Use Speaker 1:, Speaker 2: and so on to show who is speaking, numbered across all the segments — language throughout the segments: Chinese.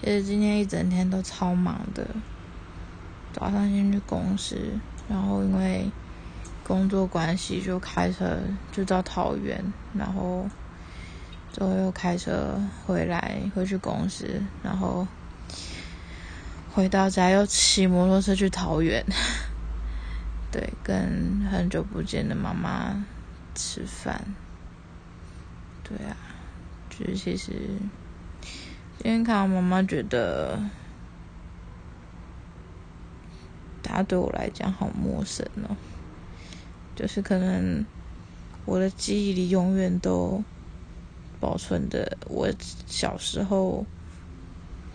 Speaker 1: 其实今天一整天都超忙的，早上先去公司，然后因为工作关系就开车就到桃园，然后之后又开车回来回去公司，然后回到家又骑摩托车去桃园，对，跟很久不见的妈妈吃饭，对啊，就是其实。今天看到妈妈，觉得她对我来讲好陌生哦。就是可能我的记忆里永远都保存着我小时候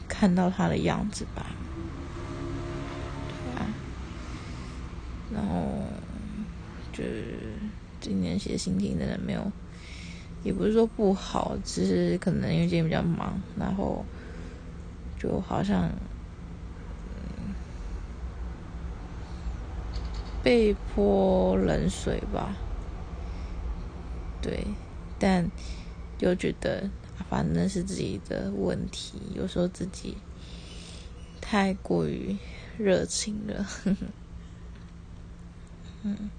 Speaker 1: 看到她的样子吧。然后就是今年写心情真的没有。也不是说不好，只是可能因为今天比较忙，然后就好像被泼冷水吧。对，但又觉得反正是自己的问题，有时候自己太过于热情了。嗯。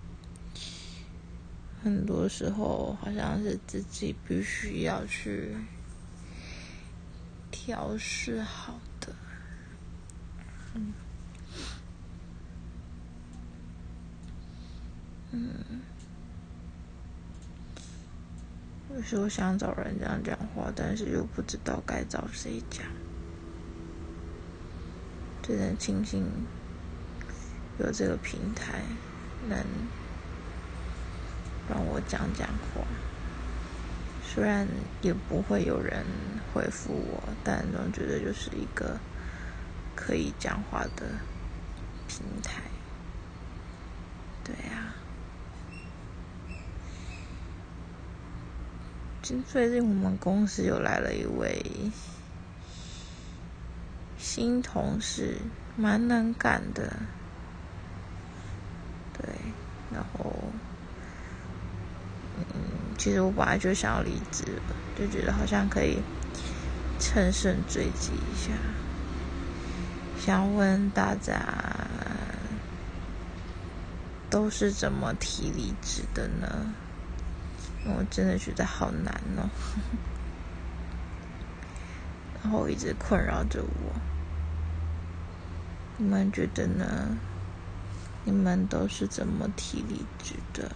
Speaker 1: 很多时候好像是自己必须要去调试好的，嗯，嗯，有时候想找人这样讲话，但是又不知道该找谁讲，真的庆幸有这个平台能。让我讲讲话，虽然也不会有人回复我，但总觉得就是一个可以讲话的平台。对呀，最近我们公司又来了一位新同事，蛮能干的。对，然后。其实我本来就想要离职，就觉得好像可以乘胜追击一下。想问大家，都是怎么提离职的呢？我真的觉得好难哦，然后一直困扰着我。你们觉得呢？你们都是怎么提离职的？